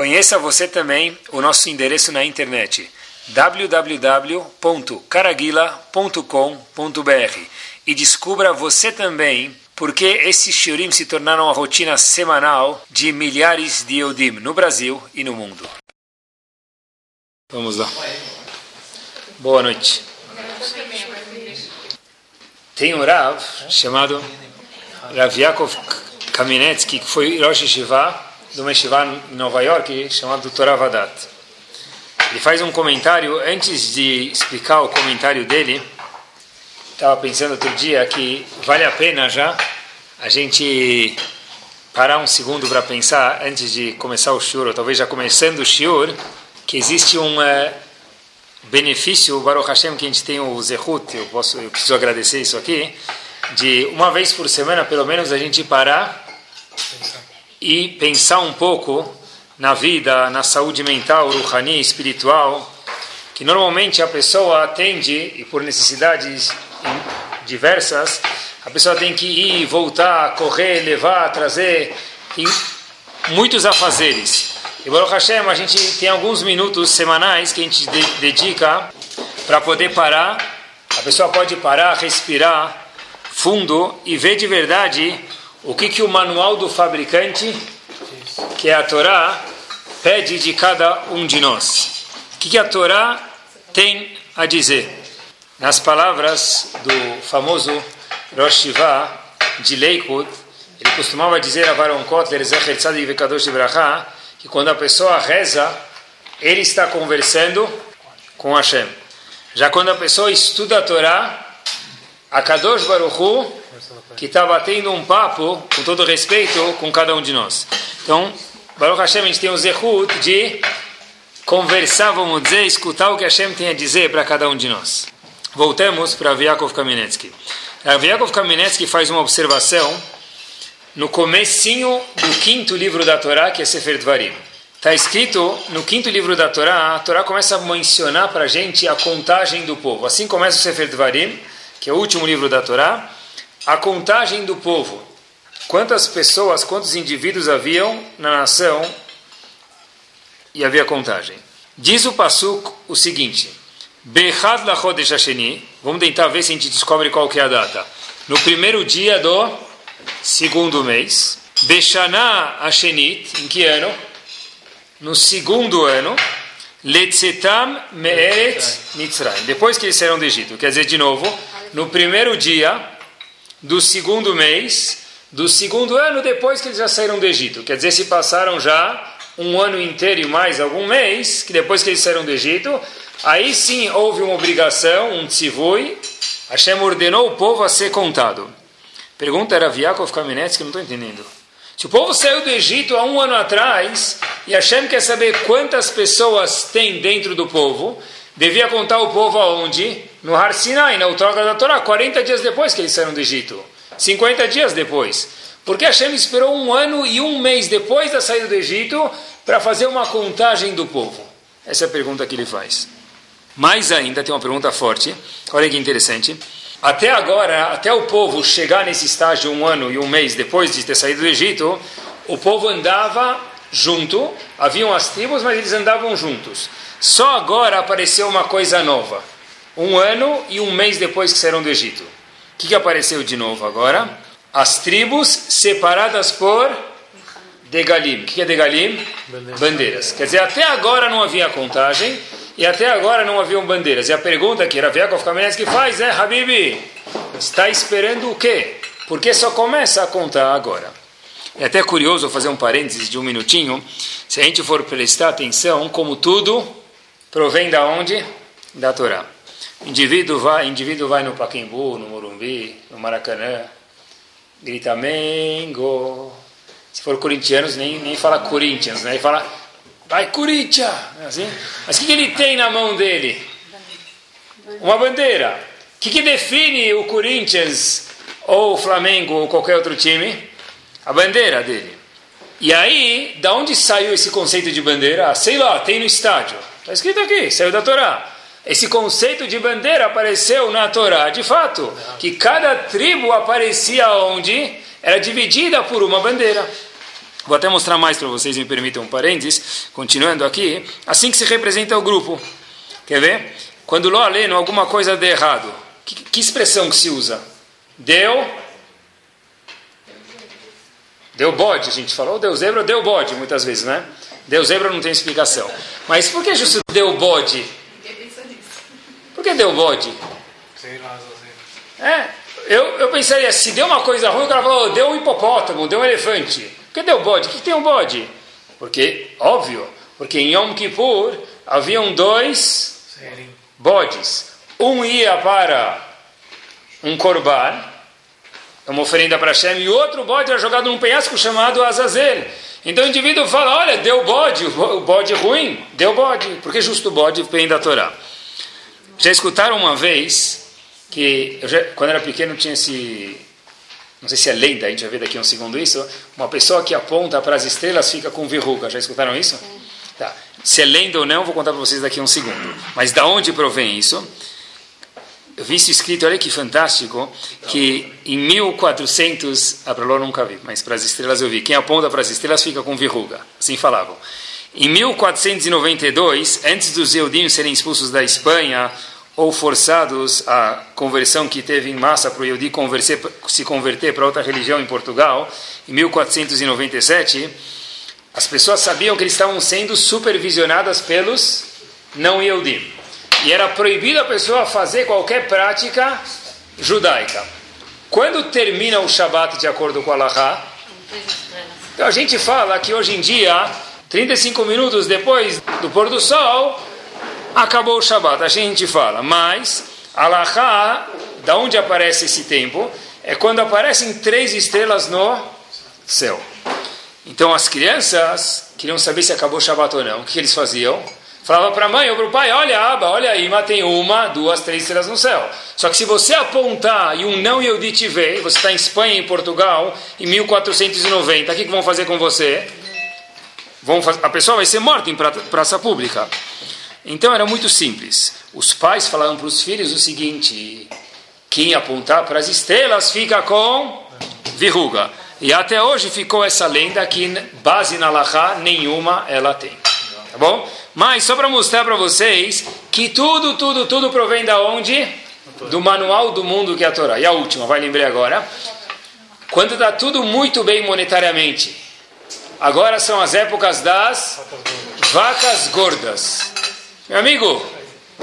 Conheça você também o nosso endereço na internet www.caraguila.com.br e descubra você também porque esses shiurim se tornaram a rotina semanal de milhares de Eudim no Brasil e no mundo. Vamos lá. Boa noite. Tem um Rav chamado Rav Yaakov Kaminetsky, que foi Rosh Yeshiva de uma Yeshiva em Nova York, chamado Torah Vadat. Ele faz um comentário, antes de explicar o comentário dele, estava pensando outro dia que vale a pena já a gente parar um segundo para pensar antes de começar o shiur, ou talvez já começando o shiur, que existe um é, benefício, Baruch Hashem, que a gente tem o Zehut, eu, posso, eu preciso agradecer isso aqui, de uma vez por semana, pelo menos, a gente parar e pensar um pouco na vida, na saúde mental, ruhani, espiritual, que normalmente a pessoa atende, e por necessidades diversas, a pessoa tem que ir, voltar, correr, levar, trazer, tem muitos afazeres. E Baruch Hashem, a gente tem alguns minutos semanais que a gente dedica para poder parar. A pessoa pode parar, respirar fundo e ver de verdade o que, que o manual do fabricante, que é a Torá, pede de cada um de nós. O que, que a Torá tem a dizer? Nas palavras do famoso Rosh Shiva de Leikut, ele costumava dizer a Baron Kotler, Zecher Tzadik Vekadosh Ibrahá, que quando a pessoa reza, ele está conversando com Hashem. Já quando a pessoa estuda a Torá, a Kadosh Baruch Hu, que está batendo um papo, com todo respeito, com cada um de nós. Então, Baruch Hashem, a gente tem o Zehut de conversar, vamos dizer, escutar o que Hashem tem a dizer para cada um de nós. Voltemos para Vyakov Kamenetsky. Rav Kamenetsky faz uma observação no comecinho do quinto livro da Torá, que é Sefer Dvarim. Está escrito no quinto livro da Torá, a Torá começa a mencionar para a gente a contagem do povo. Assim começa o Sefer Dvarim, que é o último livro da Torá, a contagem do povo. Quantas pessoas, quantos indivíduos haviam na nação e havia contagem. Diz o Pasuk o seguinte: Behad Lachodesh Hasheni. Vamos tentar ver se a gente descobre qual que é a data. No primeiro dia do segundo mês. Beshana Hashenit. Em que ano? No segundo ano. Letzetam Me'eret Mitzrayim. Depois que eles saíram do Egito. Quer dizer, de novo, no primeiro dia do segundo mês, do segundo ano depois que eles já saíram do Egito. Quer dizer, se passaram já um ano inteiro e mais algum mês, que depois que eles saíram do Egito, Aí sim houve uma obrigação, um tzivui. Hashem ordenou o povo a ser contado. Pergunta era Viakov Kamenetz, que não estou entendendo. Se o povo saiu do Egito há um ano atrás e Hashem quer saber quantas pessoas tem dentro do povo, devia contar o povo aonde? No Har Sinai, na outorga da Torá, 40 dias depois que eles saíram do Egito. 50 dias depois. Porque Hashem esperou um ano e um mês depois da saída do Egito para fazer uma contagem do povo? Essa é a pergunta que ele faz. Mais ainda, tem uma pergunta forte. Olha que interessante. Até agora, até o povo chegar nesse estágio um ano e um mês depois de ter saído do Egito, o povo andava junto, haviam as tribos, mas eles andavam juntos. Só agora apareceu uma coisa nova. Um ano e um mês depois que saíram do Egito. O que, que apareceu de novo agora? As tribos separadas por Degalim. O que é Degalim? Bandeiras. Bandeiras. Quer dizer, até agora não havia contagem e até agora não haviam bandeiras. E a pergunta que Raviakov Kamenetsky faz é, Habibi, está esperando o quê? Porque só começa a contar agora. É até curioso fazer um parênteses de um minutinho, se a gente for prestar atenção, como tudo provém da onde? Da Torá. Indivíduo vai, indivíduo vai no Paquembu, no Morumbi, no Maracanã, grita Mengo. Se for corintianos, nem, nem fala Corinthians, né? Ele fala Vai Corinthians! Assim? Mas o que, que ele tem na mão dele? Uma bandeira. O que, que define o Corinthians ou o Flamengo ou qualquer outro time? A bandeira dele. E aí, da onde saiu esse conceito de bandeira? Sei lá, tem no estádio. Está escrito aqui, saiu da Torá. Esse conceito de bandeira apareceu na Torá, de fato, que cada tribo aparecia onde era dividida por uma bandeira. Vou até mostrar mais para vocês, me permitam um parênteses. Continuando aqui, assim que se representa o grupo. Quer ver? Quando Ló aleno alguma coisa de errado, que, que expressão que se usa? Deu. Deu bode, a gente falou. Deu zebra, deu bode, muitas vezes, né? Deu zebra não tem explicação. Mas por que justo deu bode? Por que deu bode? Sei lá, É, eu, eu pensaria, se deu uma coisa ruim, o cara falou, deu um hipopótamo, deu um elefante. Por que deu bode? O que tem um bode? Porque, óbvio, porque em Yom Kippur haviam dois bodes. Um ia para um corban, uma oferenda para Hashem, e o outro bode era jogado num penhasco chamado Azazel. Então o indivíduo fala, olha, deu bode, o bode ruim, deu bode. Por que justo o bode vem da Torá? Já escutaram uma vez que, eu já, quando era pequeno, tinha esse. Não sei se é lenda, a gente vai ver daqui um segundo isso. Uma pessoa que aponta para as estrelas fica com verruga. Já escutaram isso? Tá. Se é lenda ou não, vou contar para vocês daqui um segundo. Mas da onde provém isso? Eu vi isso escrito, olha que fantástico, que em 1400, a Proló nunca vi, mas para as estrelas eu vi, quem aponta para as estrelas fica com verruga, assim falavam. Em 1492, antes dos Eudim serem expulsos da Espanha, ou forçados à conversão que teve em massa para o Yehudi se converter para outra religião em Portugal, em 1497, as pessoas sabiam que eles estavam sendo supervisionadas pelos não Yehudim e era proibido a pessoa fazer qualquer prática judaica. Quando termina o Shabat de acordo com a Allahá, então a gente fala que hoje em dia, 35 minutos depois do pôr do sol, acabou o Shabat. A gente fala, mas Allahá, da onde aparece esse tempo, é quando aparecem três estrelas no céu. Então as crianças queriam saber se acabou o Shabat ou não. O que eles faziam? Falava para a mãe ou para o pai, olha Aba, olha aí, tem uma, duas, três estrelas no céu. Só que se você apontar e um não Yehudi te ver, você está em Espanha, em Portugal, em 1490, o que, que vão fazer com você? Vão a pessoa vai ser morta em praça pública. Então era muito simples. Os pais falavam para os filhos o seguinte: quem apontar para as estrelas fica com verruga. E até hoje ficou essa lenda que base na Lahá nenhuma ela tem. Tá bom? Mas só para mostrar para vocês que tudo, tudo, tudo provém da onde? Do manual do mundo que é a Torá. E a última, vai lembrar agora. Quando está tudo muito bem monetariamente. Agora são as épocas das vacas gordas. Meu amigo,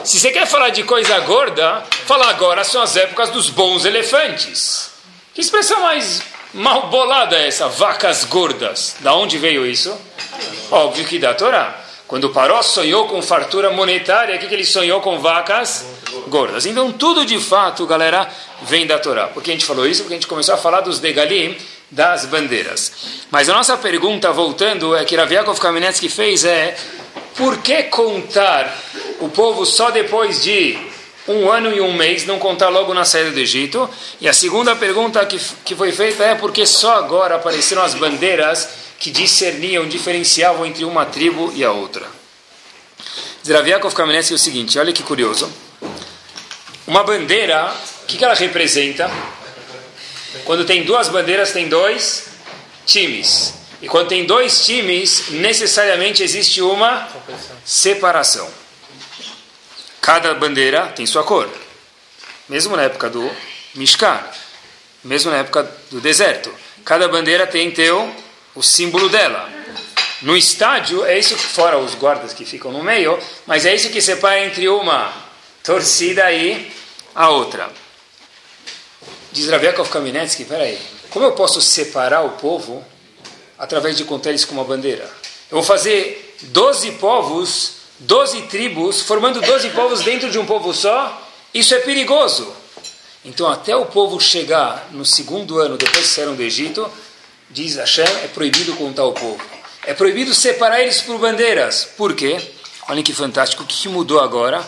se você quer falar de coisa gorda, fala agora são as épocas dos bons elefantes. Que expressão mais mal bolada é essa? Vacas gordas. Da onde veio isso? Óbvio que da Torá. Quando Paró sonhou com fartura monetária, o que, que ele sonhou com vacas gordas? Então tudo de fato, galera, vem da Torá. Por que a gente falou isso? Porque a gente começou a falar dos degalim, das bandeiras. Mas a nossa pergunta, voltando, é que Raviakov Kamenetsky fez é por que contar o povo só depois de um ano e um mês, não contar logo na saída do Egito? E a segunda pergunta que, que foi feita é por que só agora apareceram as bandeiras que discerniam, diferenciavam entre uma tribo e a outra. Zeraviakov Kamenetsky é o seguinte, olha que curioso. Uma bandeira, o que, que ela representa? Quando tem duas bandeiras, tem dois times. E quando tem dois times, necessariamente existe uma separação. Cada bandeira tem sua cor. Mesmo na época do Mishkan, mesmo na época do deserto. Cada bandeira tem teu o símbolo dela. No estádio, é isso, fora os guardas que ficam no meio, mas é isso que separa entre uma torcida e a outra. Diz Raviakov Kaminetsky, peraí, como eu posso separar o povo através de contar eles com uma bandeira? Eu vou fazer 12 povos, 12 tribos, formando 12 povos dentro de um povo só? Isso é perigoso. Então, até o povo chegar no segundo ano depois que saíram do Egito, diz Hashem, é proibido contar o povo. É proibido separar eles por bandeiras. Por quê? Olhem que fantástico. O que mudou agora?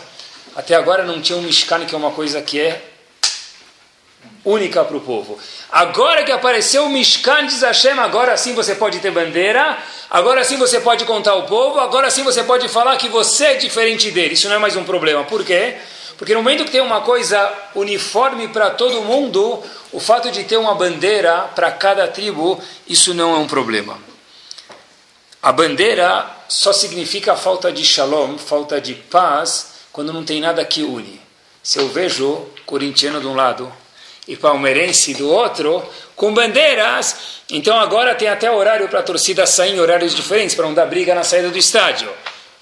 Até agora não tinha um Mishkan, que é uma coisa que é única para o povo. Agora que apareceu o Mishkan, diz Hashem, agora sim você pode ter bandeira, agora sim você pode contar o povo, agora sim você pode falar que você é diferente dele. Isso não é mais um problema. Por quê? Porque no momento que tem uma coisa uniforme para todo mundo, o fato de ter uma bandeira para cada tribo, isso não é um problema. A bandeira só significa falta de shalom, falta de paz, quando não tem nada que une. Se eu vejo corintiano de um lado e palmeirense do outro, com bandeiras, então agora tem até horário para a torcida sair em horários diferentes, para não dar briga na saída do estádio.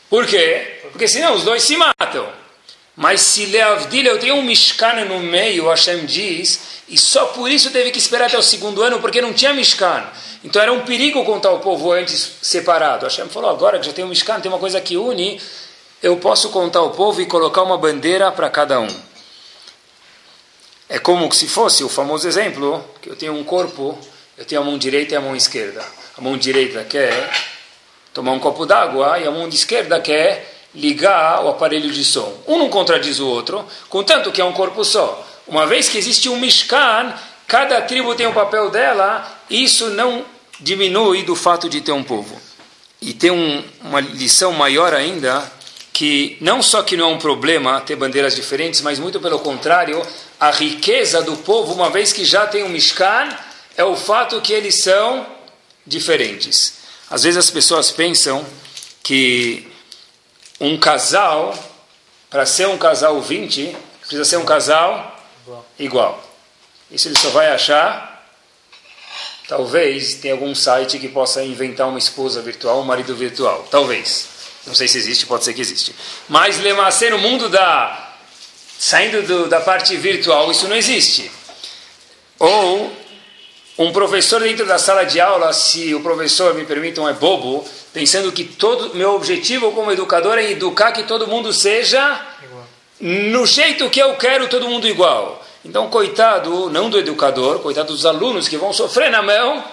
Por quê? Porque senão os dois se matam. Mas se Leavdil eu tenho um Mishkan no meio, Hashem diz, e só por isso teve que esperar até o segundo ano, porque não tinha Mishkan. Então era um perigo contar o povo antes separado. Hashem falou, agora que já tem um Mishkan, tem uma coisa que une, eu posso contar o povo e colocar uma bandeira para cada um. É como se fosse o famoso exemplo, que eu tenho um corpo, eu tenho a mão direita e a mão esquerda. A mão direita quer tomar um copo d'água e a mão esquerda quer ligar o aparelho de som. Um não contradiz o outro, contanto que é um corpo só. Uma vez que existe um Mishkan, cada tribo tem o um papel dela, isso não diminui do fato de ter um povo. E tem um, uma lição maior ainda, que não só que não é um problema ter bandeiras diferentes, mas muito pelo contrário, a riqueza do povo, uma vez que já tem um Mishkan, é o fato que eles são diferentes. Às vezes as pessoas pensam que um casal, para ser um casal 20, precisa ser um casal igual. Isso ele só vai achar. Talvez tem algum site que possa inventar uma esposa virtual, um marido virtual. Talvez. Não sei se existe, pode ser que existe. Mas Lemacê no mundo da. Saindo do, da parte virtual, isso não existe. Ou um professor dentro da sala de aula, se o professor, me permitam, é bobo, pensando que todo meu objetivo como educador é educar que todo mundo seja igual. no jeito que eu quero, todo mundo igual. Então, coitado, não do educador, coitado dos alunos que vão sofrer na mão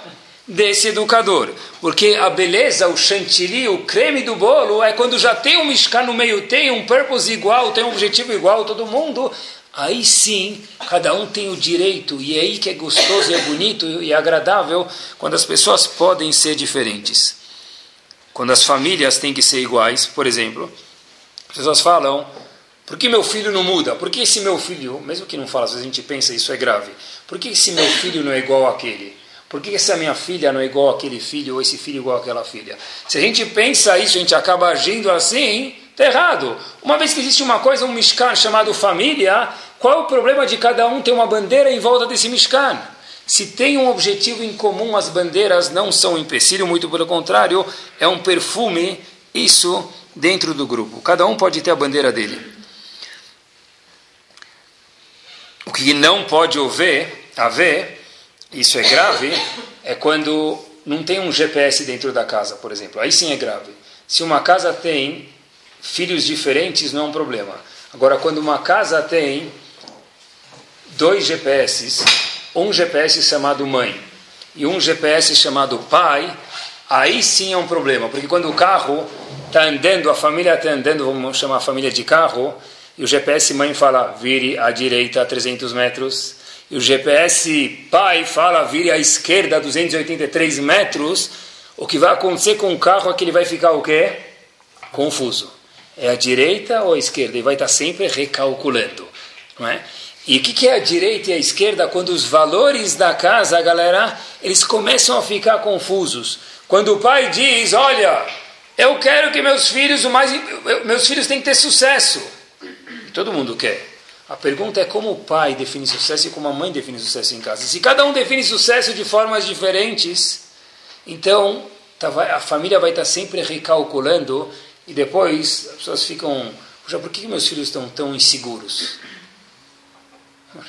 desse educador. Porque a beleza, o chantilly, o creme do bolo é quando já tem um mishkan no meio, tem um purpose igual, tem um objetivo igual, todo mundo aí sim cada um tem o direito, e é aí que é gostoso, é bonito e é agradável quando as pessoas podem ser diferentes. Quando as famílias têm que ser iguais, por exemplo, as pessoas falam, por que meu filho não muda? Por que esse meu filho, mesmo que não fala, às vezes a gente pensa isso é grave, por que esse meu filho não é igual àquele? Por que essa minha filha não é igual àquele filho, ou esse filho igual àquela filha? Se a gente pensa isso, a gente acaba agindo assim, está errado. Uma vez que existe uma coisa, um Mishkan chamado família, qual é o problema de cada um ter uma bandeira em volta desse Mishkan? Se tem um objetivo em comum, as bandeiras não são um empecilho, muito pelo contrário, é um perfume, isso dentro do grupo. Cada um pode ter a bandeira dele. O que não pode haver, haver, isso é grave, é quando não tem um GPS dentro da casa, por exemplo. Aí sim é grave. Se uma casa tem filhos diferentes, não é um problema. Agora, quando uma casa tem dois GPS, um GPS chamado mãe e um GPS chamado pai, aí sim é um problema, porque quando o carro está andando, a família está andando, vamos chamar a família de carro, e o GPS mãe fala, vire à direita a 300 metros, e o GPS pai fala, vire à esquerda a 283 metros, o que vai acontecer com o carro é que ele vai ficar o quê? Confuso. É a direita ou a esquerda? E vai estar sempre recalculando. Não é? E o que, que é a direita e a esquerda quando os valores da casa, galera, eles começam a ficar confusos? Quando o pai diz, olha, eu quero que meus filhos, o mais, meus filhos têm que ter sucesso. Todo mundo quer. A pergunta é como o pai define sucesso e como a mãe define sucesso em casa. Se cada um define sucesso de formas diferentes, então tá, a família vai estar sempre recalculando e depois as pessoas ficam, por que meus filhos estão tão inseguros?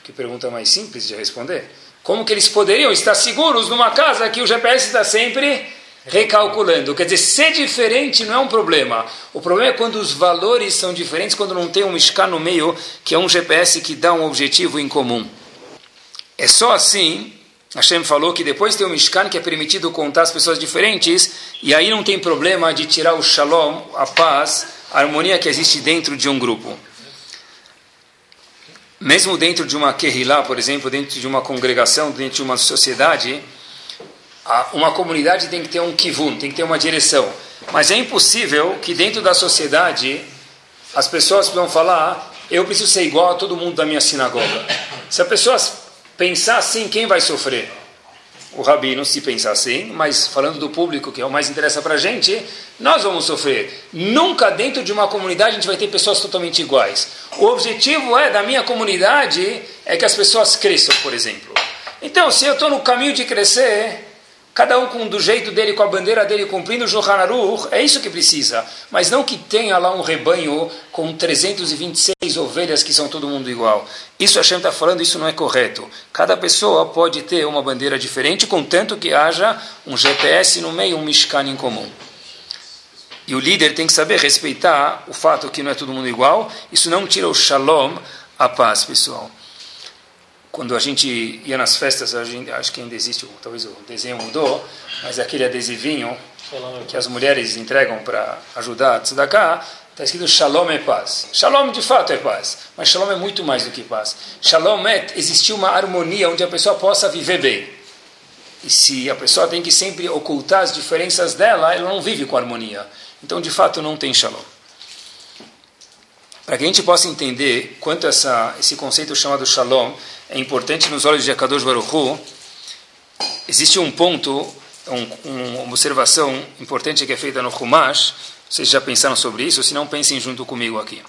Que pergunta mais simples de responder. Como que eles poderiam estar seguros numa casa que o GPS está sempre recalculando? Quer dizer, ser diferente não é um problema. O problema é quando os valores são diferentes, quando não tem um Mishkan no meio, que é um GPS que dá um objetivo em comum. É só assim, Hashem falou que depois tem um Mishkan que é permitido contar as pessoas diferentes, e aí não tem problema de tirar o shalom, a paz, a harmonia que existe dentro de um grupo mesmo dentro de uma Kehilá, por exemplo, dentro de uma congregação, dentro de uma sociedade, uma comunidade tem que ter um kivun, tem que ter uma direção. Mas é impossível que dentro da sociedade as pessoas vão falar, eu preciso ser igual a todo mundo da minha sinagoga. Se a pessoa pensar assim, quem vai sofrer? o rabino, se pensar assim, mas falando do público, que é o mais interessa para a gente, nós vamos sofrer. Nunca dentro de uma comunidade a gente vai ter pessoas totalmente iguais. O objetivo é, da minha comunidade, é que as pessoas cresçam, por exemplo. Então, se eu estou no caminho de crescer, cada um com, do jeito dele, com a bandeira dele, cumprindo o Shulchan é isso que precisa. Mas não que tenha lá um rebanho com 326 ovelhas que são todo mundo igual. Isso a Hashem está falando, isso não é correto. Cada pessoa pode ter uma bandeira diferente, contanto que haja um GPS no meio, um Mishkan em comum. E o líder tem que saber respeitar o fato que não é todo mundo igual. Isso não tira o shalom, a paz, pessoal quando a gente ia nas festas, gente, acho que ainda existe, talvez o desenho mudou, mas aquele adesivinho que as mulheres entregam para ajudar a tzedakah, está escrito Shalom é paz. Shalom de fato é paz, mas Shalom é muito mais do que paz. Shalom é existir uma harmonia onde a pessoa possa viver bem. E se a pessoa tem que sempre ocultar as diferenças dela, ela não vive com harmonia. Então, de fato, não tem Shalom. Para que a gente possa entender quanto essa, esse conceito chamado Shalom é importante nos olhos de Akadosh Baruch Hu, existe um ponto, um, uma observação importante que é feita no Humash, vocês já pensaram sobre isso? Se não, pensem junto comigo aqui.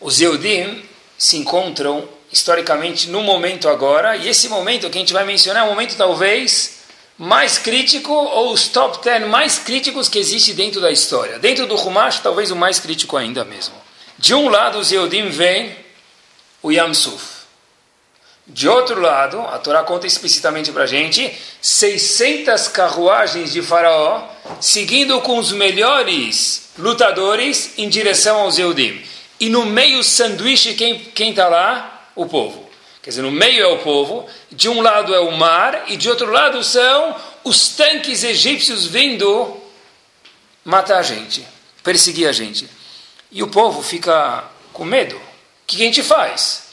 Os Yehudim se encontram historicamente no momento agora, e esse momento que a gente vai mencionar é um momento talvez mais crítico, ou os top 10 mais críticos que existe dentro da história. Dentro do Humash, talvez o mais crítico ainda mesmo. De um lado, os Yehudim vêm o Yamsuf. De outro lado, a Torá conta explicitamente para a gente 600 carruagens de Faraó seguindo com os melhores lutadores em direção aos Yehudim. E no meio, sanduíche, quem está lá? O povo. Quer dizer, no meio é o povo, de um lado é o mar, e de outro lado são os tanques egípcios vindo matar a gente, perseguir a gente. E o povo fica com medo. O que a gente faz?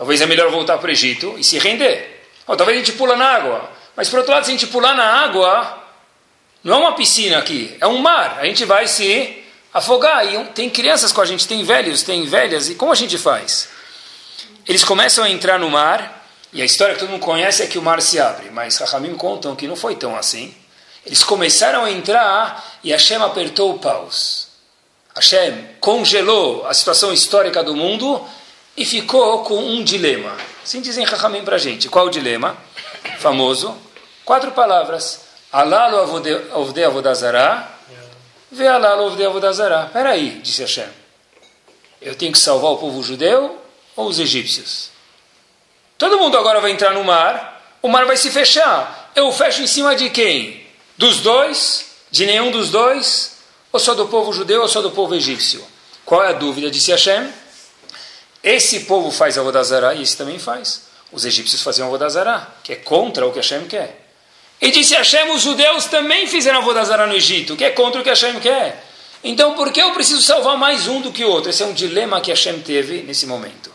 Talvez é melhor voltar para o Egito e se render. Ou talvez a gente pula na água. Mas por outro lado, se a gente pular na água, não é uma piscina aqui, é um mar. A gente vai se afogar. E tem crianças com a gente, tem velhos, tem velhas. E como a gente faz? Eles começam a entrar no mar. E a história que todo mundo conhece é que o mar se abre. Mas Rahamim contam que não foi tão assim. Eles começaram a entrar e Hashem apertou o paus. Hashem congelou a situação histórica do mundo e ficou com um dilema. Assim dizem Rahamim para a gente. Qual o dilema? Famoso. Quatro palavras. Alalo avode avodazará. Ve alalo avode avodazará. Peraí, disse Hashem. Eu tenho que salvar o povo judeu ou os egípcios? Todo mundo agora vai entrar no mar. O mar vai se fechar. Eu fecho em cima de quem? Dos dois? De nenhum dos dois? ou só do povo judeu ou só do povo egípcio? Qual é a dúvida? Disse Hashem. Esse povo faz a Vodazara e esse também faz. Os egípcios faziam a Vodazara, que é contra o que Hashem quer. E disse Hashem, os judeus também fizeram a Vodazara no Egito, que é contra o que Hashem quer. Então, por que eu preciso salvar mais um do que o outro? Esse é um dilema que Hashem teve nesse momento.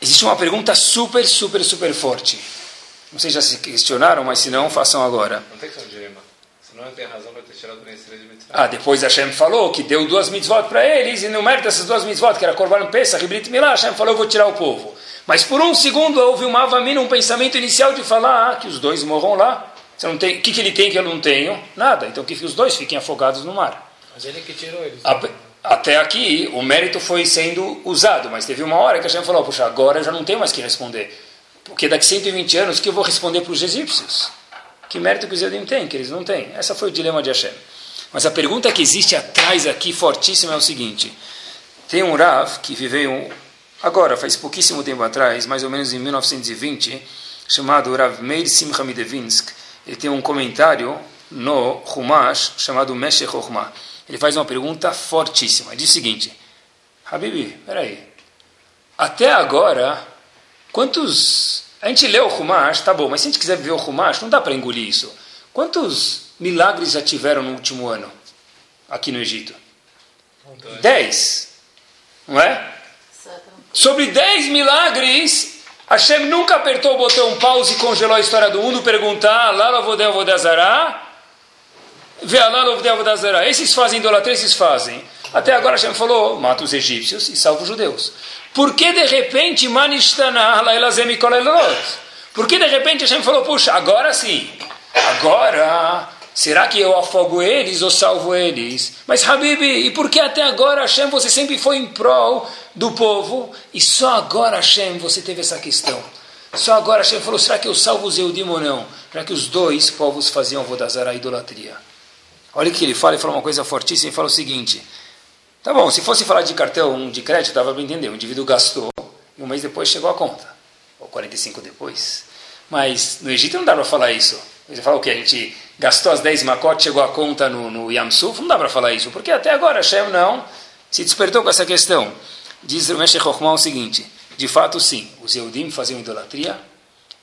Existe uma pergunta super, super, super forte. Não sei se já se questionaram, mas se não, façam agora. Não tem que ser um dilema. Eu tenho razão para ter tirado o de ah, depois Hashem falou que deu duas mitzvot para eles, e no mérito dessas duas mitzvot, que era Korban Pesach e Brit Milá, Hashem falou, eu vou tirar o povo. Mas por um segundo houve uma avamina, um pensamento inicial de falar ah, que os dois morram lá. Você não tem, o que, que ele tem que eu não tenho? Nada. Então que os dois fiquem afogados no mar. Mas ele que tirou eles. até aqui o mérito foi sendo usado, mas teve uma hora que Hashem falou, puxa, agora eu já não tenho mais que responder. Porque daqui 120 anos, o que eu vou responder para os egípcios? Que mérito que os Edim têm, que eles não têm? Essa foi o dilema de Hashem. Mas a pergunta que existe atrás aqui, fortíssima, é o seguinte. Tem um Rav que viveu agora, faz pouquíssimo tempo atrás, mais ou menos em 1920, chamado Rav Meir Simcha Midevinsk. Ele tem um comentário no Humash chamado Meshech Chochmah. Ele faz uma pergunta fortíssima. Ele diz o seguinte, Habibi, peraí. Até agora, quantos... A gente lê o Humash, tá bom, mas se a gente quiser ver o Humash, não dá para engolir isso. Quantos milagres já tiveram no último ano aqui no Egito? Dez. Não é? Sobre dez milagres, Hashem nunca apertou o botão pause e congelou a história do mundo, perguntar, Lala Vodel Vodazará. Esses fazem idolatria, esses fazem. Até agora Hashem falou, mata os egípcios e salva os judeus. Por que de repente, Kolelot? Porque de repente Hashem falou, puxa, agora sim, agora, será que eu afogo eles ou salvo eles? Mas Habib, e por que até agora Hashem você sempre foi em prol do povo e só agora Hashem você teve essa questão? Só agora Hashem falou, será que eu salvo os Eudim ou não? Já que os dois povos faziam Vodazara, a idolatria. Olha o que ele fala, ele fala uma coisa fortíssima, ele fala o seguinte, tá bom, se fosse falar de cartão de crédito, dava para entender, o indivíduo gastou, e um mês depois chegou a conta, ou 45 depois. Mas no Egito não dá para falar isso. Você fala o que? A gente gastou as 10 macotes, chegou a conta no, no Yamsuf, não dá para falar isso, porque até agora Hashem não se despertou com essa questão. Diz o Meshech o seguinte, de fato, sim, os Eudim faziam idolatria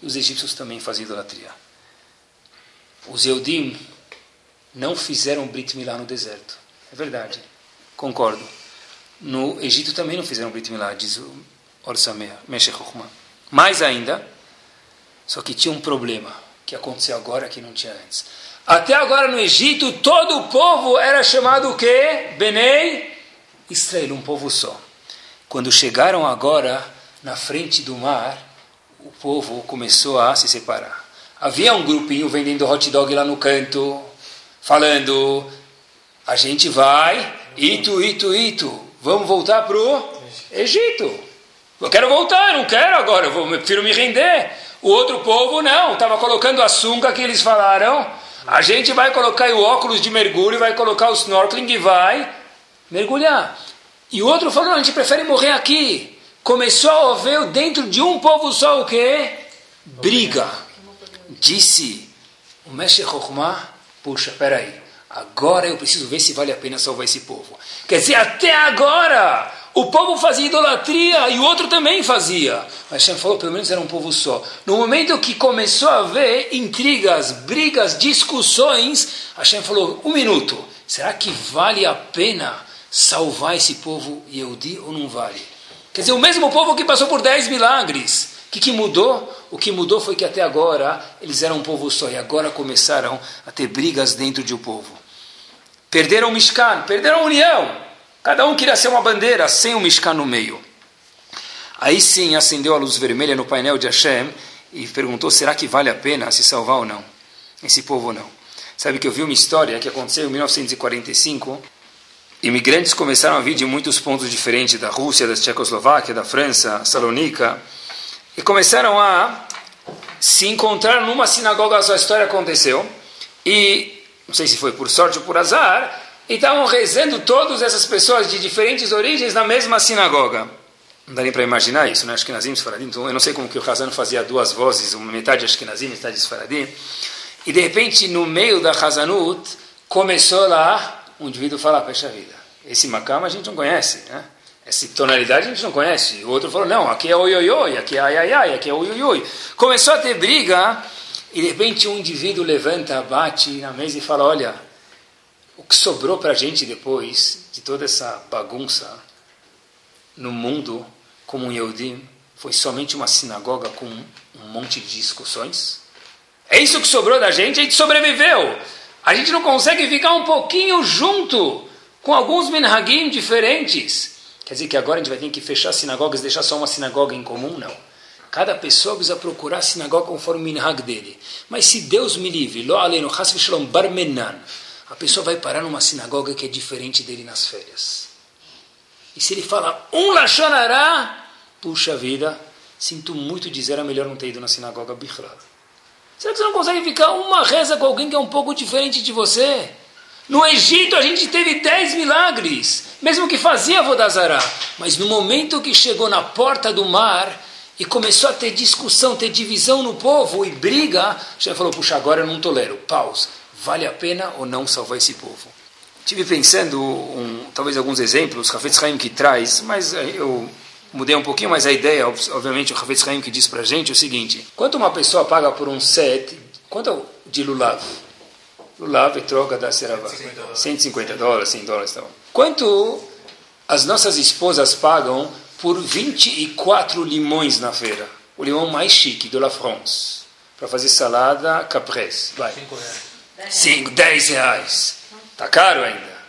e os egípcios também faziam idolatria. Os Eudim não fizeram Brit Milá no deserto. É verdade, concordo. No Egito também não fizeram Brit Milá, diz o Orsamea, Meshech Mais ainda, só que tinha um problema que aconteceu agora que não tinha antes. Até agora no Egito, todo o povo era chamado o quê? Benei Israel, um povo só. Quando chegaram agora na frente do mar, o povo começou a se separar. Havia um grupinho vendendo hot dog lá no canto, falando: a gente vai, ito, ito, ito, vamos voltar para o Egito. Eu quero voltar, eu não quero agora, eu, vou, prefiro me render. O outro povo não, estava colocando a sunga que eles falaram. A gente vai colocar o óculos de mergulho, vai colocar o snorkeling e vai mergulhar. E o outro falou: a gente prefere morrer aqui começou a haver dentro de um povo só o que? Briga. Disse o Mestre puxa, peraí, agora eu preciso ver se vale a pena salvar esse povo. Quer dizer, até agora o povo fazia idolatria e o outro também fazia. Mas Hashem falou, pelo menos era um povo só. No momento que começou a haver intrigas, brigas, discussões, Hashem falou, um minuto, será que vale a pena salvar esse povo Yehudi ou não vale? Quer dizer, o mesmo povo que passou por dez milagres. O que, que mudou? O que mudou foi que até agora eles eram um povo só e agora começaram a ter brigas dentro de um povo. Perderam o Mishkan, perderam a união. Cada um queria ser uma bandeira sem o Mishkan no meio. Aí sim acendeu a luz vermelha no painel de Hashem e perguntou: será que vale a pena se salvar ou não? Esse povo não. Sabe que eu vi uma história que aconteceu em 1945 imigrantes começaram a vir de muitos pontos diferentes da Rússia, da Tchecoslováquia, da França, Salônica, e começaram a se encontrar numa sinagoga. A história aconteceu e não sei se foi por sorte ou por azar, e estavam rezando todas essas pessoas de diferentes origens na mesma sinagoga. Não dá nem para imaginar isso, né? Ashkenazim, Sfaradim. Então, eu não sei como que o Hazan fazia duas vozes, uma metade Ashkenazim, metade Sfaradim. E de repente, no meio da Hazanut, começou lá um indivíduo fala, fecha vida, esse macama a gente não conhece, né? Essa tonalidade a gente não conhece. O outro falou, não, aqui é oi, oi, oi, aqui é ai, ai, ai, aqui é oi. Começou a ter briga e de repente um indivíduo levanta, bate na mesa e fala, olha, o que sobrou para a gente depois de toda essa bagunça no mundo como um Yehudim foi somente uma sinagoga com um monte de discussões? É isso que sobrou da gente? A gente sobreviveu. A gente não consegue ficar um pouquinho junto com alguns minhagim diferentes. Quer dizer que agora a gente vai ter que fechar sinagogas e deixar só uma sinagoga em comum? Não. Cada pessoa precisa procurar a sinagoga conforme o minhag dele. Mas se Deus me livre, lo aleno, shalom, barmenan, a pessoa vai parar numa sinagoga que é diferente dele nas férias. E se ele fala um lachonará, puxa vida, sinto muito dizer, é melhor não ter ido na sinagoga bichlal. Será que você não consegue ficar uma reza com alguém que é um pouco diferente de você? No Egito a gente teve dez milagres, mesmo que fazia Vodazará. Mas no momento que chegou na porta do mar e começou a ter discussão, ter divisão no povo e briga, já falou, puxa, agora eu não tolero. Pausa. Vale a pena ou não salvar esse povo? Tive pensando, um, talvez alguns exemplos, Rafetz Haim que traz, mas eu mudei um pouquinho, mas a ideia, obviamente, o Ravetz Haim que diz para a gente é o seguinte: quanto uma pessoa paga por um set, quanto é de lulav? Lulav e troca da Seravá. 150 dólares, 100 dólares. Então. Quanto as nossas esposas pagam por 24 limões na feira? O limão mais chique, do La France. Para fazer salada caprese. Vai. 5, 10 reais. Está caro ainda.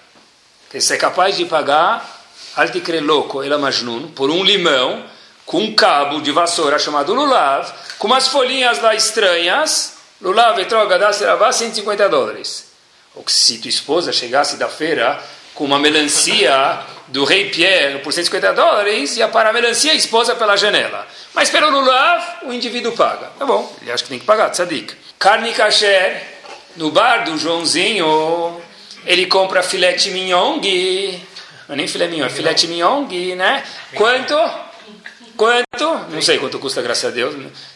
Você é capaz de pagar Alticre louco, ela Majnun, por um limão, com um cabo de vassoura chamado lulav, com umas folhinhas lá estranhas, lulav, etroga, dá, 150 dólares. Ou que se tua esposa chegasse da feira com uma melancia do rei Pierre por 150 dólares, para a melancia a esposa pela janela. Mas pelo lulav, o indivíduo paga. Tá bom, ele acha que tem que pagar, tzadik. Carne kasher, no bar do Joãozinho, ele compra filete mignon, não é nem filé mignon, é filete mignon, né? Quanto? Quanto? Não sei quanto custa, graças a Deus.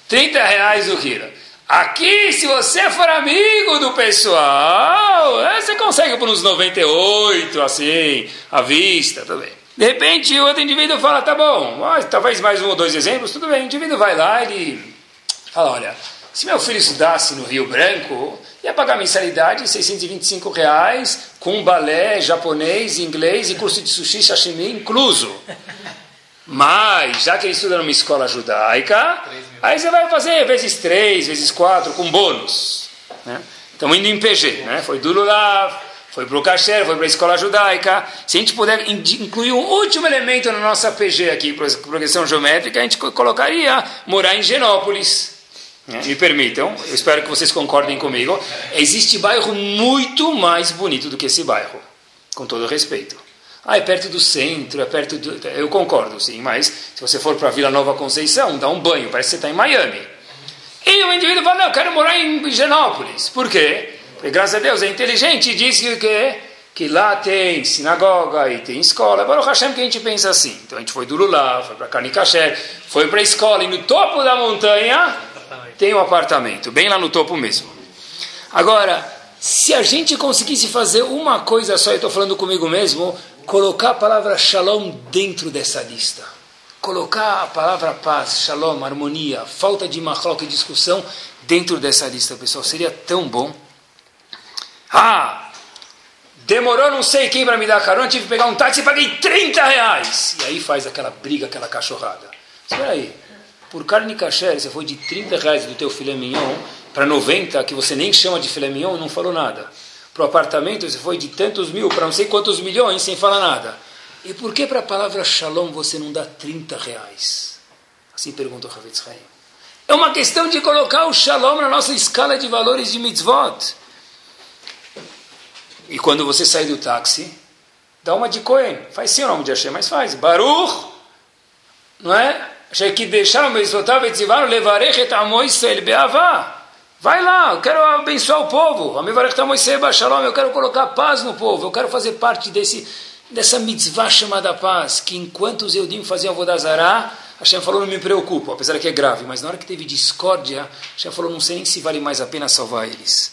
30 reais o quilo. Aqui, se você for amigo do pessoal, é, você consegue por uns 98, assim, à vista, tudo bem. De repente, o outro indivíduo fala, tá bom, talvez mais um ou dois exemplos, tudo bem. O indivíduo vai lá e ele fala, olha, se meu filho estudasse no Rio Branco, ia pagar mensalidade de 625 reais, com balé japonês, inglês e curso de sushi sashimi incluso. Mas, já que ele estuda numa escola judaica, aí você vai fazer vezes três, vezes quatro, com bônus. Né? Estamos indo em PG, né? foi do Lulav, foi para o Kasher, foi para a escola judaica. Se a gente puder incluir um último elemento na nossa PG aqui, progressão geométrica, a gente colocaria morar em Genópolis. Né? Me permitam, eu espero que vocês concordem comigo. Existe bairro muito mais bonito do que esse bairro, com todo respeito. Ah, é perto do centro, é perto do. Eu concordo, sim, mas se você for para Vila Nova Conceição, dá um banho, parece que você está em Miami. E o indivíduo fala: Não, eu quero morar em Higienópolis. Por quê? Porque, graças a Deus, é inteligente e diz que, que lá tem sinagoga e tem escola. Baruch Hashem que a gente pensa assim. Então a gente foi do Lula, foi para Carnicaché, foi para a escola e no topo da montanha tem um apartamento, bem lá no topo mesmo. Agora, se a gente conseguisse fazer uma coisa só, eu estou falando comigo mesmo, colocar a palavra shalom dentro dessa lista. Colocar a palavra paz, shalom, harmonia, falta de machlok e discussão dentro dessa lista, pessoal. Seria tão bom. Ah, demorou não sei quem para me dar carona, tive que pegar um táxi e paguei 30 reais. E aí faz aquela briga, aquela cachorrada. Espera aí, por carne kasher, você foi de 30 reais do teu filé mignon para 90, que você nem chama de filé mignon, não falou nada para o apartamento, você foi de tantos mil para não sei quantos milhões sem falar nada. E por que para a palavra shalom você não dá 30 reais? Assim perguntou Havetz Haim. É uma questão de colocar o shalom na nossa escala de valores de mitzvot. E quando você sai do táxi, dá uma de Cohen. Faz sim o nome de Hashem, mas faz. Baruch, não é? o mitzvotav etzivar levarech et amo Israel be'avah. Vai lá, eu quero abençoar o povo. Eu quero colocar paz no povo. Eu quero fazer parte desse, dessa mitzvah chamada paz. Que enquanto os Eudim faziam Vodazará, Hashem falou, não me preocupo, apesar que é grave. Mas na hora que teve discórdia, Hashem falou, não sei nem se vale mais a pena salvar eles.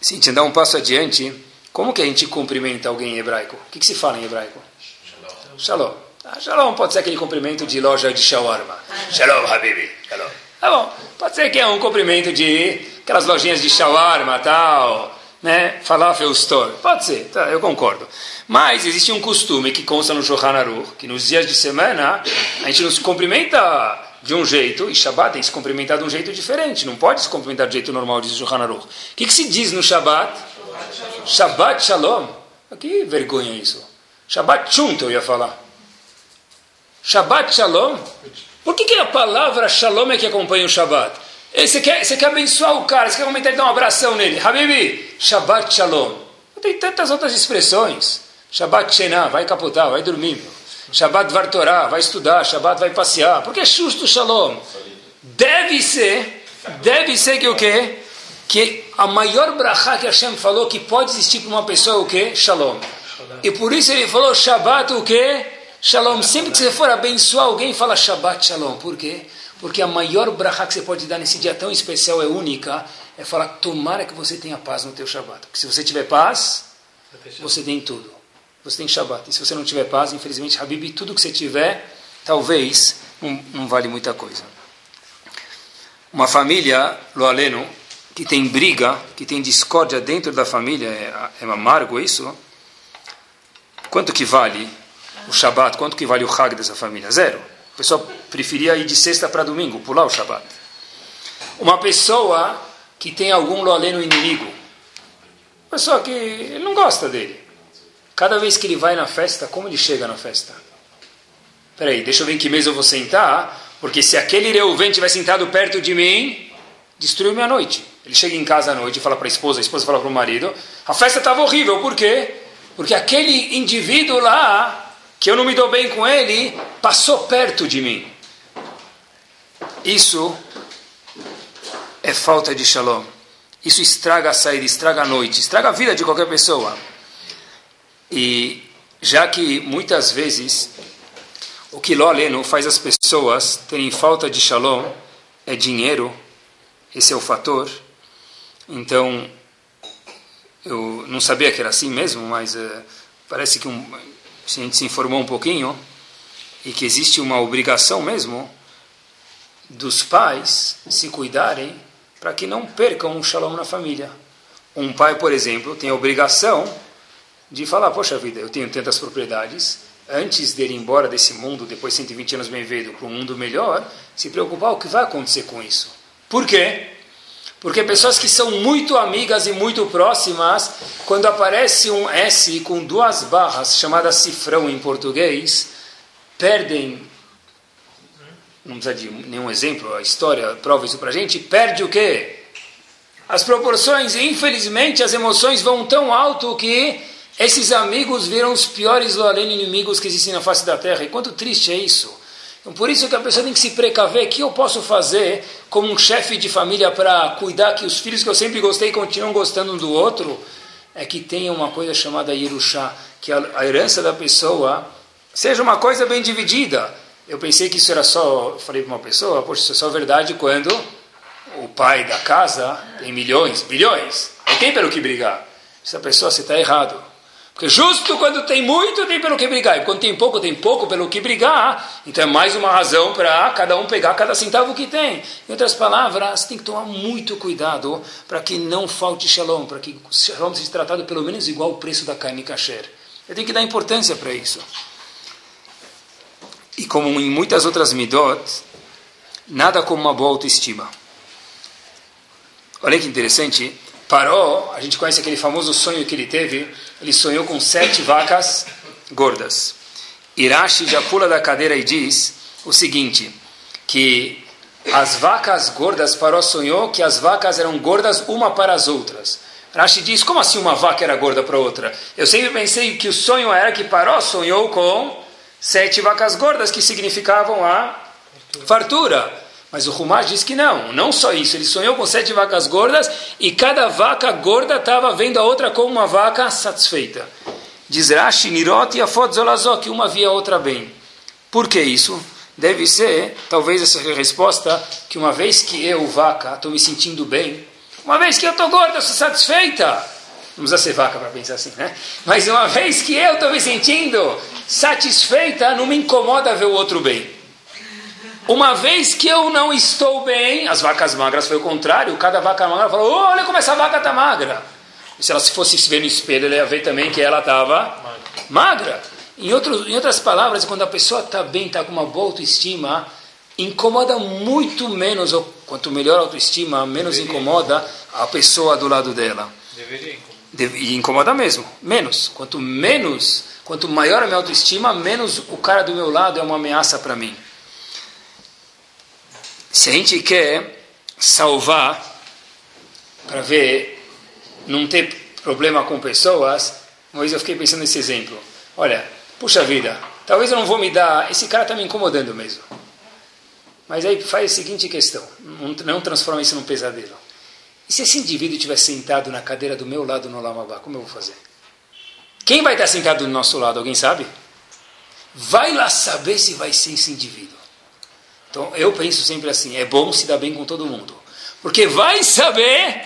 Se a gente andar um passo adiante, como que a gente cumprimenta alguém em hebraico? O que, que se fala em hebraico? Shalom. Shalom. Ah, shalom pode ser aquele cumprimento de loja de shawarma. Shalom, Habibi. Shalom. Tá bom, pode ser que é um cumprimento de aquelas lojinhas de shawarma tal, né? Falafel store. Pode ser, tá, eu concordo. Mas existe um costume que consta no Shulchan Aruch, que nos dias de semana a gente nos cumprimenta de um jeito, e Shabbat tem que se cumprimentar de um jeito diferente, não pode se cumprimentar do jeito normal, diz o Shulchan Aruch. O que, que se diz no Shabbat? Shabbat Shalom. Que vergonha isso. Shabbat Chunt eu ia falar. Shabbat Shalom. Por que, que a palavra shalom é que acompanha o Shabbat? Você quer, você quer abençoar o cara, você quer comentar e dar um abração nele. Habibi, Shabbat Shalom. Tem tantas outras expressões. Shabbat Shena, vai capotar, vai dormir. Shabbat Vartorá, vai estudar. Shabbat vai passear. Por que é justo Shalom? Deve ser, deve ser que o quê? Que a maior brachá que Hashem falou que pode existir para uma pessoa é o quê? Shalom. E por isso ele falou Shabbat o quê? Shalom. Sempre que você for abençoar alguém, fala Shabbat Shalom. Por quê? Porque a maior bracha que você pode dar nesse dia tão especial é única. É falar, tomara que você tenha paz no teu Shabbat. Porque se você tiver paz, você tem tudo. Você tem Shabbat. E se você não tiver paz, infelizmente, Habib, tudo que você tiver, talvez, não, não vale muita coisa. Uma família, lo aleno, que tem briga, que tem discórdia dentro da família, é, é amargo isso? Quanto que vale o Shabat, quanto que vale o Hag dessa família? Zero. A pessoa preferia ir de sexta para domingo, pular o Shabat. Uma pessoa que tem algum loalê no inimigo, pessoa que não gosta dele. Cada vez que ele vai na festa, como ele chega na festa? peraí, deixa eu ver em que mesa eu vou sentar, porque se aquele Reuven estiver sentado perto de mim, destruiu minha noite. Ele chega em casa à noite e fala para a esposa, a esposa fala para o marido, a festa estava horrível, por quê? Porque aquele indivíduo lá, que eu não me dou bem com ele, passou perto de mim. Isso é falta de shalom. Isso estraga a saída, estraga a noite, estraga a vida de qualquer pessoa. E já que muitas vezes o que Loleno faz as pessoas terem falta de shalom é dinheiro, esse é o fator. Então, eu não sabia que era assim mesmo, mas uh, parece que um, a gente se informou um pouquinho e que existe uma obrigação mesmo dos pais se cuidarem para que não percam um shalom na família. Um pai, por exemplo, tem a obrigação de falar: Poxa vida, eu tenho tantas propriedades, antes de ir embora desse mundo, depois de 120 anos bem vindo, para um mundo melhor, se preocupar o que vai acontecer com isso. Por quê? Porque pessoas que são muito amigas e muito próximas, quando aparece um S com duas barras, chamada cifrão em português, perdem não precisa de nenhum exemplo, a história prova isso para a gente, perde o quê? As proporções, e infelizmente as emoções vão tão alto que esses amigos viram os piores além inimigos que existem na face da terra. E quanto triste é isso. Então, por isso que a pessoa tem que se precaver. O que eu posso fazer como um chefe de família para cuidar que os filhos que eu sempre gostei continuam gostando um do outro? É que tenha uma coisa chamada Yerushá, que a herança da pessoa seja uma coisa bem dividida. Eu pensei que isso era só, falei para uma pessoa, poxa, isso é só verdade quando o pai da casa tem milhões, bilhões, e tem pelo que brigar. Essa pessoa, você está errado. Justo quando tem muito, tem pelo que brigar. E quando tem pouco, tem pouco pelo que brigar. Então é mais uma razão para cada um pegar cada centavo que tem. Em outras palavras, tem que tomar muito cuidado para que não falte shalom, para que shalom seja tratado pelo menos igual o preço da carne kasher. Eu tenho que dar importância para isso. E como em muitas outras midot, nada como uma boa autoestima. Olha que interessante. Paró, a gente conhece aquele famoso sonho que ele teve. Ele sonhou com sete vacas gordas. Irashi já pula da cadeira e diz o seguinte: que as vacas gordas, Paró sonhou que as vacas eram gordas uma para as outras. Rashi diz: como assim uma vaca era gorda para outra? Eu sempre pensei que o sonho era que Paró sonhou com sete vacas gordas que significavam a fartura. Mas o Rumash diz que não, não só isso. Ele sonhou com sete vacas gordas e cada vaca gorda estava vendo a outra como uma vaca satisfeita. Diz Rashi, Nirot e Afot Zolazó, que uma via a outra bem. Por que isso? Deve ser, talvez, essa resposta, que uma vez que eu, vaca, estou me sentindo bem, uma vez que eu estou gorda, eu sou satisfeita. Não precisa ser vaca para pensar assim, né? Mas uma vez que eu estou me sentindo satisfeita, não me incomoda ver o outro bem. Uma vez que eu não estou bem, as vacas magras foi o contrário, cada vaca magra falou: oh, olha como essa vaca está magra. E se ela se fosse se ver no espelho, ela ia ver também que ela estava magra. Em, outro, em outras palavras, quando a pessoa está bem, está com uma boa autoestima, incomoda muito menos, ou quanto melhor a autoestima, menos Deveria. incomoda a pessoa do lado dela. Deveria incomodar. E incomoda mesmo, menos. Quanto menos Quanto maior a minha autoestima, menos o cara do meu lado é uma ameaça para mim. Se a gente quer salvar, para ver, não ter problema com pessoas, uma vez eu fiquei pensando nesse exemplo. Olha, puxa vida, talvez eu não vou me dar, esse cara está me incomodando mesmo. Mas aí faz a seguinte questão, não transforma isso num pesadelo. E se esse indivíduo estiver sentado na cadeira do meu lado no Lamabá, como eu vou fazer? Quem vai estar sentado do nosso lado? Alguém sabe? Vai lá saber se vai ser esse indivíduo. Então eu penso sempre assim: é bom se dar bem com todo mundo. Porque vai saber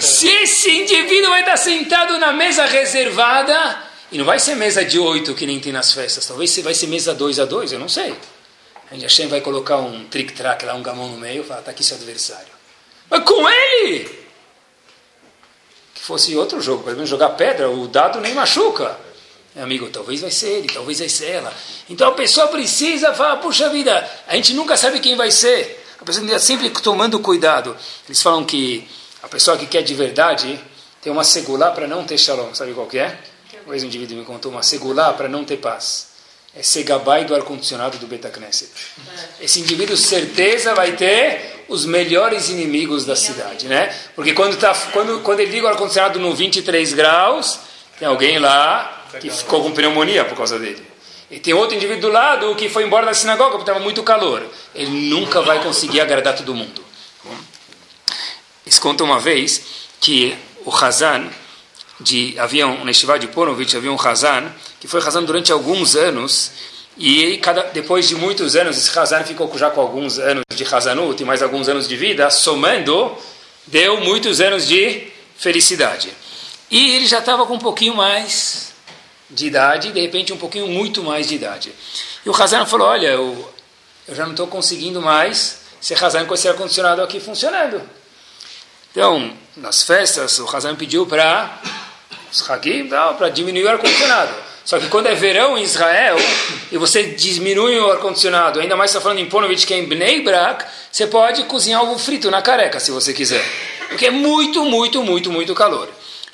se esse indivíduo vai estar sentado na mesa reservada. E não vai ser mesa de oito que nem tem nas festas. Talvez vai ser mesa dois a dois, eu não sei. A Hashem vai colocar um trick-track lá, um gamão no meio e falar: está aqui seu adversário. Mas com ele! fosse outro jogo, por exemplo, jogar pedra, o dado nem machuca. Amigo, talvez vai ser ele, talvez vai ser ela. Então a pessoa precisa falar, puxa vida, a gente nunca sabe quem vai ser. A pessoa está sempre tomando cuidado. Eles falam que a pessoa que quer de verdade tem uma segulá para não ter shalom. Sabe qual que é? Uma vez um indivíduo me contou uma segulá para não ter paz. é ser gabai do ar-condicionado do Betacneset. Esse indivíduo, certeza, vai ter os melhores inimigos da cidade, né? Porque quando, tá, quando, quando ele liga o ar-condicionado no 23 graus, tem alguém lá que ficou com pneumonia por causa dele. E tem outro indivíduo do lado que foi embora da sinagoga porque estava muito calor. Ele nunca vai conseguir agradar todo mundo. Eles contam uma vez que o Hazan, de, havia um, na Estivá de Ponovitch, havia um Hazan, que foi Hazan durante alguns anos, e cada, depois de muitos anos, esse Hazan ficou já com alguns anos de Hazanut e mais alguns anos de vida, somando, deu muitos anos de felicidade. E ele já estava com um pouquinho mais de idade, de repente um pouquinho muito mais de idade. E o Hazan falou, olha, eu, eu já não estou conseguindo mais ser Hazan com esse ar-condicionado aqui funcionando. Então, nas festas, o Hazan pediu para os Hagim, para diminuir o ar-condicionado. Só que quando é verão em Israel e você diminui o ar-condicionado, ainda mais está falando em Ponovitch, que é em Bnei Brak, você pode cozinhar ovo frito na careca, se você quiser. Porque é muito, muito, muito, muito calor.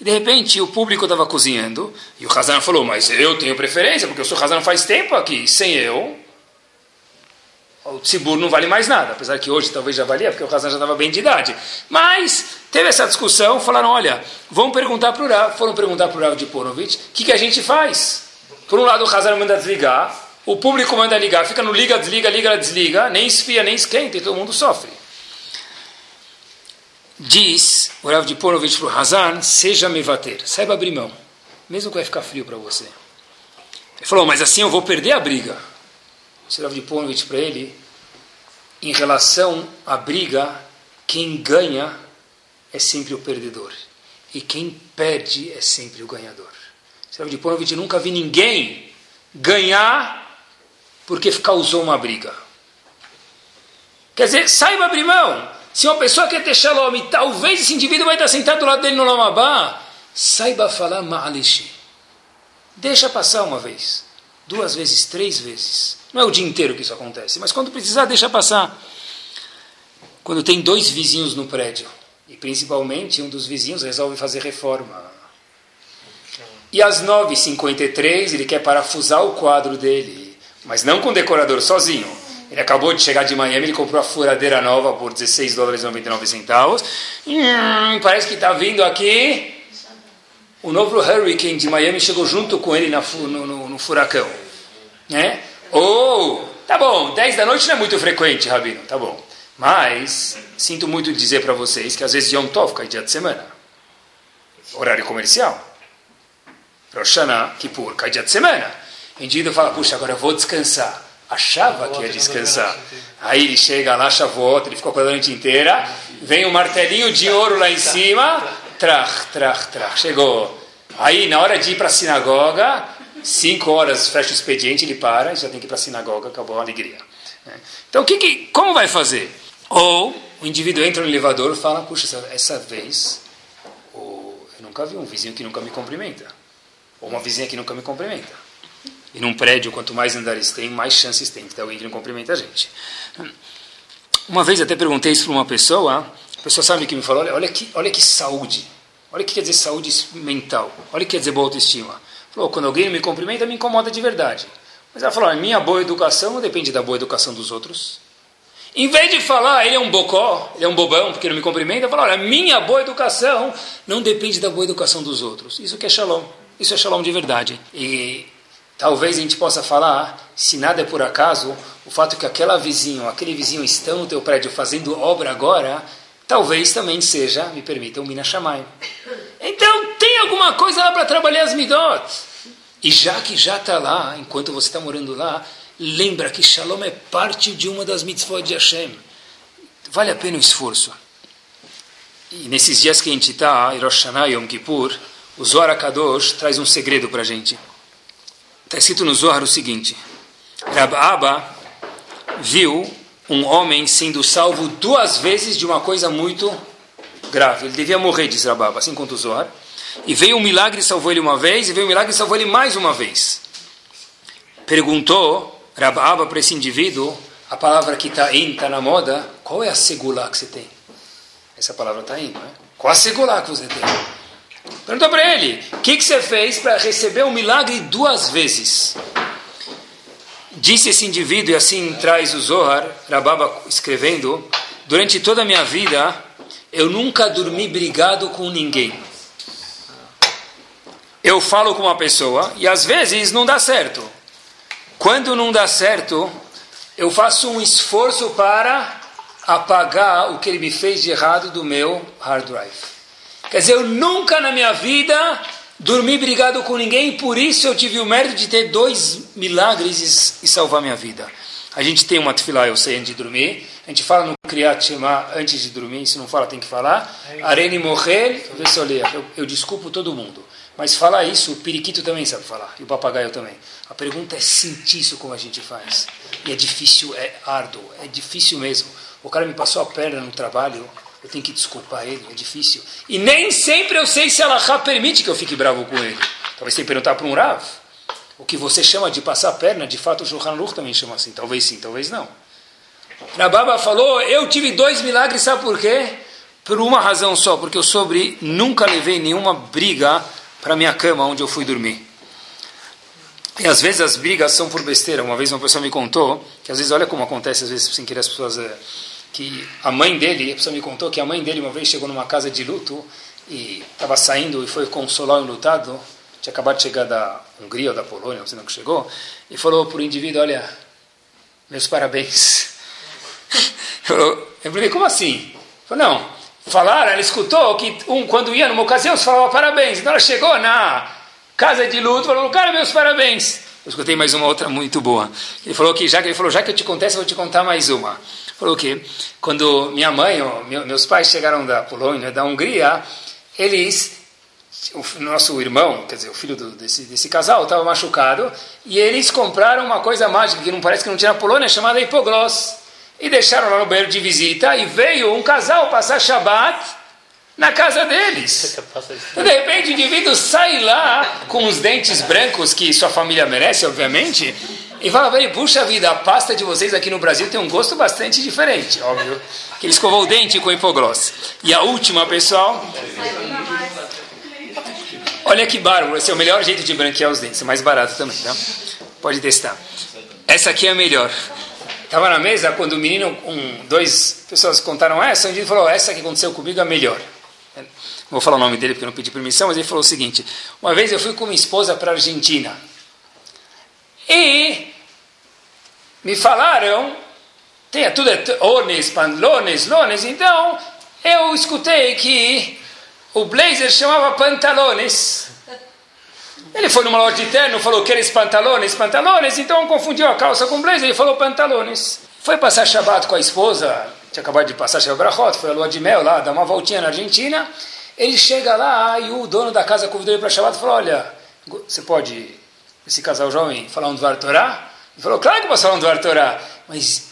De repente o público estava cozinhando e o Hazan falou: Mas eu tenho preferência, porque eu sou Hazan faz tempo aqui. Sem eu, o Tzibur não vale mais nada, apesar que hoje talvez já valia, porque o Hazan já estava bem de idade. Mas teve essa discussão, falaram, olha, vamos perguntar para o Rav, foram perguntar para o Rav de Ponovitch, o que, que a gente faz? Por um lado o Hazan manda desligar, o público manda ligar, fica no liga, desliga, liga, desliga, nem esfria, nem esquenta, e todo mundo sofre. Diz o Rav de Ponovitch para o Hazan, seja mevater, saiba abrir mão, mesmo que vai ficar frio para você. Ele falou, mas assim eu vou perder a briga. Rav Liponovich para ele, em relação à briga, quem ganha é sempre o perdedor. E quem perde é sempre o ganhador. Rav Liponovich nunca vi ninguém ganhar porque causou uma briga. Quer dizer, saiba abrir mão. Se uma pessoa quer ter shalom e talvez esse indivíduo vai estar sentado do lado dele no Lamabá, saiba falar ma'alishi. Deixa passar uma vez, duas vezes, três vezes. Não é o dia inteiro que isso acontece, mas quando precisar, deixa passar. Quando tem dois vizinhos no prédio, e principalmente um dos vizinhos resolve fazer reforma. E às 9h53 ele quer parafusar o quadro dele, mas não com o decorador, sozinho. Ele acabou de chegar de Miami, ele comprou a furadeira nova por 16 dólares e 99 centavos. Hum, parece que está vindo aqui. O novo Hurricane de Miami chegou junto com ele no, no, no furacão. Né? Ou, oh, tá bom, 10 da noite não é muito frequente, Rabino, tá bom. Mas, sinto muito dizer para vocês que às vezes Yom Tov cai dia de semana. Horário comercial. Rosh Kippur, cai dia de semana. O indivíduo fala, puxa, agora eu vou descansar. Achava que ia descansar. Aí ele chega lá, chavota, ele ficou com a noite inteira. Vem um martelinho de ouro lá em cima. Trach, trach, trach. Chegou. Aí, na hora de ir para a sinagoga, cinco horas fecha o expediente, ele para e já tem que ir para a sinagoga, acabou a alegria. Então, que, que, como vai fazer? Ou o indivíduo entra no elevador e fala, puxa, essa, essa vez eu nunca vi um vizinho que nunca me cumprimenta. Ou uma vizinha que nunca me cumprimenta. E num prédio, quanto mais andares tem, mais chances tem de ter alguém que não cumprimenta a gente. Uma vez até perguntei isso para uma pessoa, a pessoa sabe que me falou, olha, olha, que, olha que saúde, olha o que quer dizer saúde mental, olha o que quer dizer boa autoestima. Falou, quando alguém me cumprimenta, me incomoda de verdade. Mas ela falou, minha boa educação depende da boa educação dos outros. Em vez de falar, ele é um bocó, ele é um bobão, porque não me cumprimenta, fala, olha, minha boa educação não depende da boa educação dos outros. Isso que é shalom. Isso é shalom de verdade. E talvez a gente possa falar, se nada é por acaso, o fato que aquela vizinho, aquele vizinho estão no teu prédio fazendo obra agora, talvez também seja, me permita, um Mina Shammai. Então tem alguma coisa lá para trabalhar as midot. E já que já está lá, enquanto você está morando lá, lembra que Shalom é parte de uma das mitzvot de Hashem. Vale a pena o esforço. E nesses dias que a gente está, Rosh Hashanah Yom Kippur, o Zohar HaKadosh traz um segredo para a gente. Está escrito no Zohar o seguinte. Rab Abba viu um homem sendo salvo duas vezes de uma coisa muito grave. Ele devia morrer, diz Rababa, assim conta o Zohar. E veio um milagre e salvou ele uma vez, e veio um milagre e salvou ele mais uma vez. Perguntou Rababa para esse indivíduo, a palavra que está in, está na moda, qual é a segulá que você tem? Essa palavra está in, não é? Qual a segulá que você tem? Perguntou para ele, o que, que você fez para receber o um milagre duas vezes? Disse esse indivíduo, e assim traz o Zohar, Rababa escrevendo, durante toda a minha vida, eu nunca dormi brigado com ninguém. Eu falo com uma pessoa e às vezes não dá certo. Quando não dá certo, eu faço um esforço para apagar o que ele me fez de errado do meu hard drive. Quer dizer, eu nunca na minha vida dormi brigado com ninguém, por isso eu tive o mérito de ter dois milagres e, salvar minha vida. A gente tem uma tefilá, eu sei, antes de dormir. A gente fala no Kriyat Shema antes de dormir. Se não fala, tem que falar. Arene morrer, eu, eu desculpo todo mundo. Mas falar isso, o periquito também sabe falar. E o papagaio também. A pergunta é sentir isso como a gente faz. E é difícil, é árduo, é difícil mesmo. O cara me passou a perna no trabalho, eu tenho que desculpar ele, é difícil. E nem sempre eu sei se a Allah permite que eu fique bravo com ele. Talvez tenha que perguntar para um Rav. O que você chama de passar a perna, de fato o Shulchan Aruch também chama assim. Talvez sim, talvez não. Rababa falou, eu tive dois milagres, sabe por quê? Por uma razão só, porque eu sobre nunca levei nenhuma briga para minha cama onde eu fui dormir. E às vezes as brigas são por besteira. Uma vez uma pessoa me contou que às vezes olha como acontece às vezes sem querer as pessoas é, que a mãe dele, a pessoa me contou que a mãe dele uma vez chegou numa casa de luto e estava saindo e foi consolar o lutado, tinha acabado de chegar da Hungria ou da Polônia, não sei não que chegou, e falou para o indivíduo, olha, meus parabéns. eu falei, como assim? Falou, não, falaram, ela escutou que um, quando ia numa ocasião, você falava parabéns. Então ela chegou na casa de luto, falou, cara, meus parabéns. Eu escutei mais uma outra muito boa. Ele falou que já que ele falou, já que eu te contei, eu vou te contar mais uma. Falou que quando minha mãe, ou meus pais chegaram da Polônia, da Hungria, eles, o nosso irmão, quer dizer, o filho do, desse, desse casal, estava machucado, e eles compraram uma coisa mágica que não parece que não tinha na Polônia, chamada hipogloss. E deixaram lá no banheiro de visita, e veio um casal passar Shabat na casa deles. de repente o indivíduo sai lá com os dentes brancos que sua família merece, obviamente, e fala para ele, puxa vida, a pasta de vocês aqui no Brasil tem um gosto bastante diferente, óbvio. Que ele escovou o dente com hipogloss. E a última, pessoal... Olha que bárbaro, esse é o melhor jeito de branquear os dentes, é mais barato também, tá? Pode testar. Essa aqui é a melhor. Estava na mesa quando o menino, um, dois pessoas contaram essa, o indivíduo falou, essa que aconteceu comigo é a melhor. Não vou falar o nome dele porque eu não pedi permissão, mas ele falou o seguinte, uma vez eu fui com minha esposa para a Argentina. E me falaram, tem tudo é ones, panlones, lones, então eu escutei que o blazer chamava pantalones. Ele foi numa loja de terno, falou que eles pantalones, pantalones, então confundiu a calça com blazer, ele falou pantalones. Foi passar Shabbat com a esposa, tinha acabado de passar Shabbat foi a lua de mel lá, dar uma voltinha na Argentina. Ele chega lá e o dono da casa convidou ele para Shabbat e falou, olha, você pode, esse casal jovem, falar um Dvar Torah? Ele falou, claro que posso falar um Dvar Torah, mas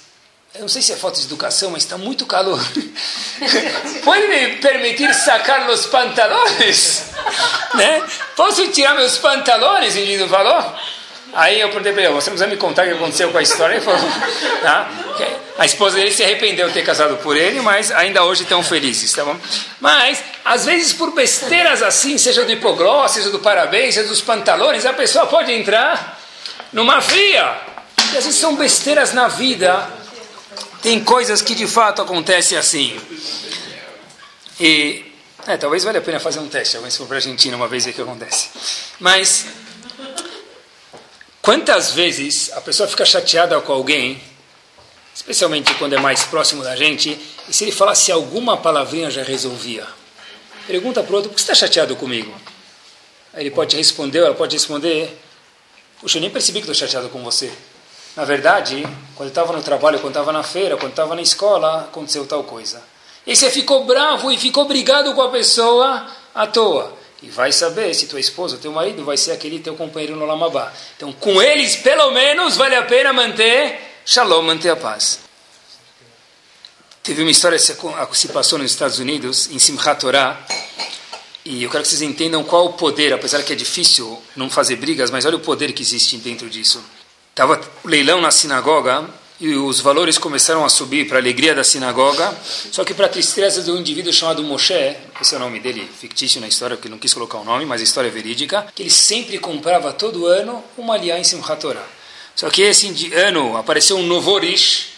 eu não sei se é falta de educação, mas está muito calor. Pode me permitir sacar os pantalones? né? Posso tirar meus pantalones? O indivíduo falou. Aí eu perguntei para ele, você precisa me contar o que aconteceu com a história? Ele falou, tá? A esposa dele se arrependeu de ter casado por ele, mas ainda hoje estão felizes, tá bom? Mas, às vezes por besteiras assim, seja do hipoglós, seja do parabéns, seja dos pantalones, a pessoa pode entrar numa fria. E às vezes são besteiras na vida tem coisas que de fato acontecem assim. E é, talvez valha a pena fazer um teste, alguém se for para a Argentina uma vez ver o que acontece. Mas quantas vezes a pessoa fica chateada com alguém, especialmente quando é mais próximo da gente, e se ele falasse alguma palavrinha já resolvia. Pergunta para o outro, por que você está chateado comigo? Aí ele pode responder, ela pode responder, puxa, eu nem percebi que estou chateado com você. Na verdade, quando estava no trabalho, quando estava na feira, quando estava na escola, aconteceu tal coisa. E você ficou bravo e ficou brigado com a pessoa à toa. E vai saber se tua esposa, teu marido, vai ser aquele teu companheiro no Lamabá. Então, com eles, pelo menos, vale a pena manter shalom, manter a paz. Teve uma história que se passou nos Estados Unidos, em Simchat Torah, e eu quero que vocês entendam qual o poder, apesar que é difícil não fazer brigas, mas olha o poder que existe dentro disso. Estava leilão na sinagoga e os valores começaram a subir para a alegria da sinagoga, só que para a tristeza de um indivíduo chamado Moshe, esse é o nome dele, fictício na história, porque não quis colocar o nome, mas a história é verídica, que ele sempre comprava todo ano uma aliança em Simchat Torah. Só que esse ano apareceu um novo Orish,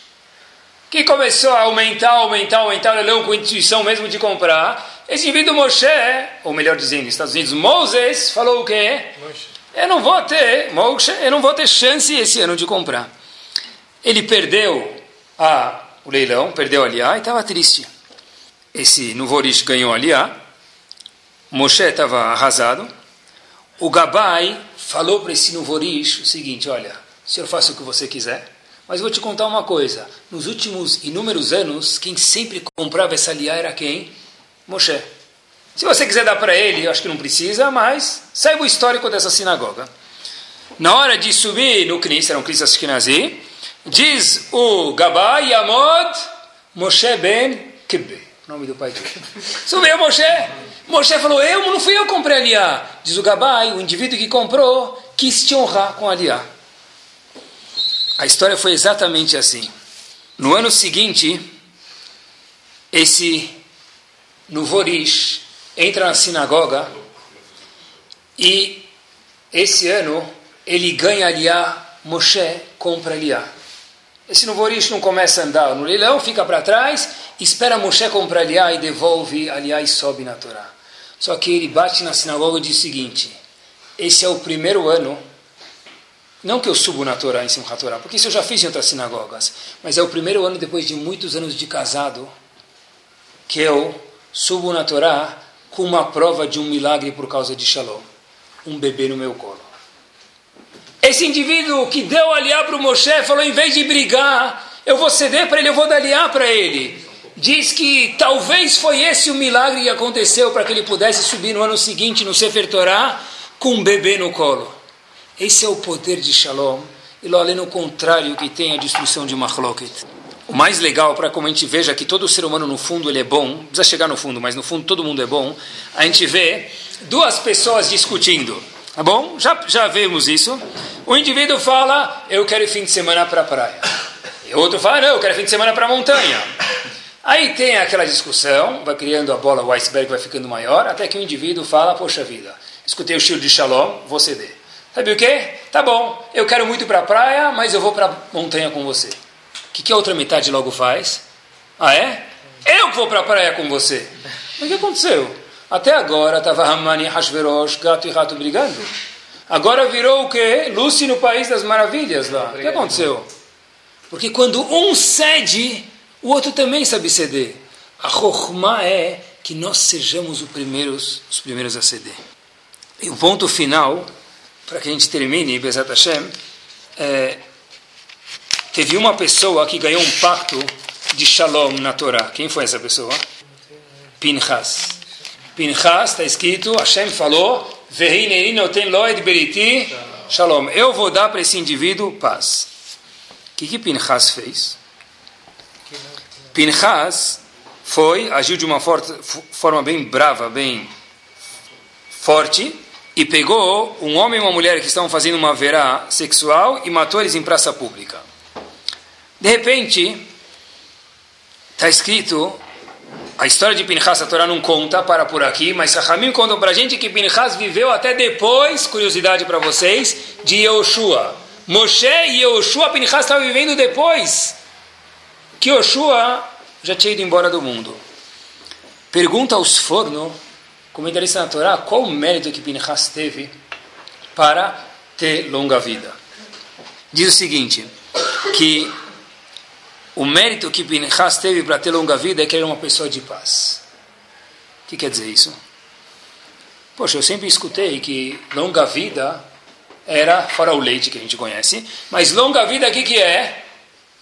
que começou a aumentar, aumentar, aumentar o leilão com intuição mesmo de comprar. Esse indivíduo Moshe, ou melhor dizendo, nos Estados Unidos, Moses, falou o quê? Moshe. Eu não vou ter, Moshe, eu não vou ter chance esse ano de comprar. Ele perdeu a, o leilão, perdeu a Liá e estava triste. Esse Nuvorish ganhou a Liá, Moshe estava arrasado. O Gabai falou para esse Nuvorish o seguinte, olha, o senhor faça o que você quiser, mas vou te contar uma coisa. Nos últimos inúmeros anos, quem sempre comprava essa liá era quem? Moshe. Se você quiser dar para ele, eu acho que não precisa, mas saiba o histórico dessa sinagoga. Na hora de subir no Knis, era um Knis Ashkenazi, diz o Gabai Yamod Moshe ben Kibbe, nome do pai dele. Subiu Moshe. Moshe falou, eu não fui eu que comprei a liá. Diz o Gabai, o indivíduo que comprou, quis te honrar com a liá. A história foi exatamente assim. No ano seguinte, esse Nuvorish entra na sinagoga e esse ano ele ganha aliá, Moshe compra aliá. Esse Nuvorish não começa a andar no leilão, fica para trás, espera Moshe comprar aliá e devolve aliá e sobe na Torá. Só que ele bate na sinagoga e diz o seguinte: esse é o primeiro ano não que eu subo na Torá, em Simchat Torá, porque isso eu já fiz em outras sinagogas. Mas é o primeiro ano, depois de muitos anos de casado, que eu subo na Torá com uma prova de um milagre por causa de Shalom. Um bebê no meu colo. Esse indivíduo que deu aliá para o Moshe falou: em vez de brigar, eu vou ceder para ele, eu vou dar aliá para ele. Diz que talvez foi esse o milagre que aconteceu para que ele pudesse subir no ano seguinte no Sefer Torá com um bebê no colo. Esse é o poder de Shalom. E lo além no contrário que tem a destruição de Mahloket. O mais legal para como a gente veja que todo ser humano no fundo ele é bom, precisa chegar no fundo, mas no fundo todo mundo é bom, a gente vê duas pessoas discutindo. Tá bom? Já, já vemos isso. O indivíduo fala, eu quero fim de semana para a praia. E outro fala, não, eu quero fim de semana para a montanha. Aí tem aquela discussão, vai criando a bola, o iceberg vai ficando maior, até que o indivíduo fala, poxa vida, escutei o estilo de Shalom, vou ceder. Sabe o que? Tá bom, eu quero muito para a praia, mas eu vou para a montanha com você. O que, que a outra metade logo faz? Ah, é? Eu vou para a praia com você. Mas o que aconteceu? Até agora estava Hamani, Hashverosh, gato e rato brigando. Agora virou o quê? Lucy no País das Maravilhas lá. O que aconteceu? Porque quando um cede, o outro também sabe ceder. A Chokhmah é que nós sejamos os primeiros, os primeiros a ceder. E o ponto final para que a gente termine, Bezat Hashem, é, teve uma pessoa que ganhou um pacto de shalom na Torá. Quem foi essa pessoa? Pinchas. Pinchas está escrito, Hashem falou, beriti shalom. Eu vou dar para esse indivíduo paz. O que, que Pinchas fez? Pinchas foi, agiu de uma forma bem brava, bem forte, e pegou um homem e uma mulher que estavam fazendo uma verá sexual e matou eles em praça pública. De repente, está escrito, a história de Pinchas a Torá não conta, para por aqui, mas Rahamim conta para a gente que Pinchas viveu até depois, curiosidade para vocês, de Yoshua. Moshe e Yoshua, Pinchas estavam vivendo depois que Yoshua já tinha ido embora do mundo. Pergunta aos fornos comentarista na Torá, qual o mérito que Pinchas teve para ter longa vida? Diz o seguinte, que o mérito que Pinchas teve para ter longa vida é que ele era uma pessoa de paz. O que quer dizer isso? Poxa, eu sempre escutei que longa vida era fora o leite que a gente conhece, mas longa vida o que, que é?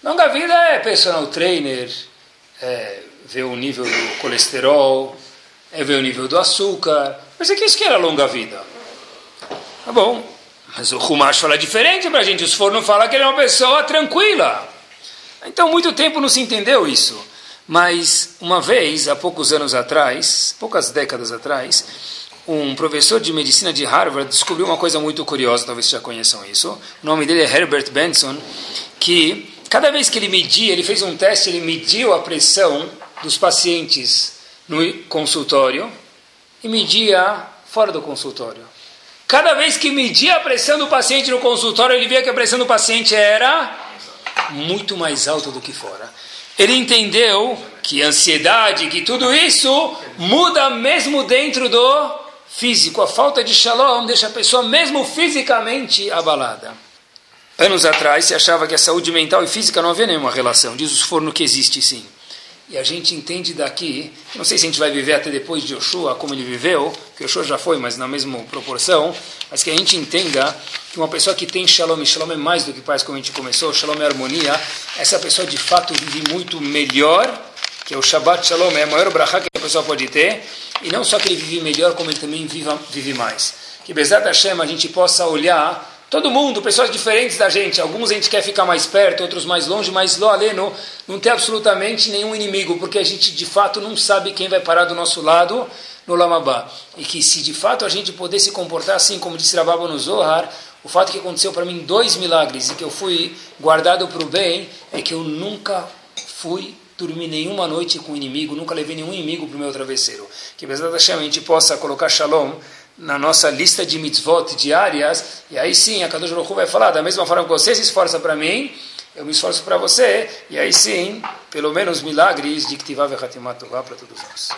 Longa vida é personal trainer, é ver o nível do colesterol, é ver o nível do açúcar. Mas é que isso que era longa vida. Tá bom. Mas o Rumash fala diferente para a gente. Os fornos falam que ele é uma pessoa tranquila. Então, muito tempo não se entendeu isso. Mas, uma vez, há poucos anos atrás, poucas décadas atrás, um professor de medicina de Harvard descobriu uma coisa muito curiosa, talvez vocês já conheçam isso. O nome dele é Herbert Benson, que cada vez que ele media, ele fez um teste, ele mediu a pressão dos pacientes no consultório e media fora do consultório. Cada vez que media a pressão do paciente no consultório, ele via que a pressão do paciente era muito mais alta do que fora. Ele entendeu que ansiedade, que tudo isso muda mesmo dentro do físico. A falta de shalom deixa a pessoa mesmo fisicamente abalada. Anos atrás se achava que a saúde mental e física não havia nenhuma relação. Diz os forno que existe sim. E a gente entende daqui, não sei se a gente vai viver até depois de Yoshua, como ele viveu, que Yoshua já foi, mas na mesma proporção, mas que a gente entenda que uma pessoa que tem shalom, shalom é mais do que paz, como a gente começou, shalom é harmonia, essa pessoa de fato vive muito melhor, que é o Shabbat Shalom, é a maior brachá que a pessoa pode ter, e não só que ele vive melhor, como ele também vive, vive mais. Que Bezat Hashem a gente possa olhar Todo mundo, pessoas diferentes da gente. Alguns a gente quer ficar mais perto, outros mais longe, mas lo aleno não tem absolutamente nenhum inimigo, porque a gente de fato não sabe quem vai parar do nosso lado no Lamabá. E que se de fato a gente puder se comportar assim, como disse Rababa no Zohar, o fato que aconteceu para mim dois milagres e que eu fui guardado para o bem é que eu nunca fui dormir nenhuma noite com inimigo, nunca levei nenhum inimigo para o meu travesseiro. Que, apesar da a gente possa colocar shalom na nossa lista de mitzvot diárias, e aí sim a Kadosh Baruch vai falar, da mesma forma que você se esforça para mim, eu me esforço para você, e aí sim, pelo menos milagres de Ktivav e Hatimat para todos nós.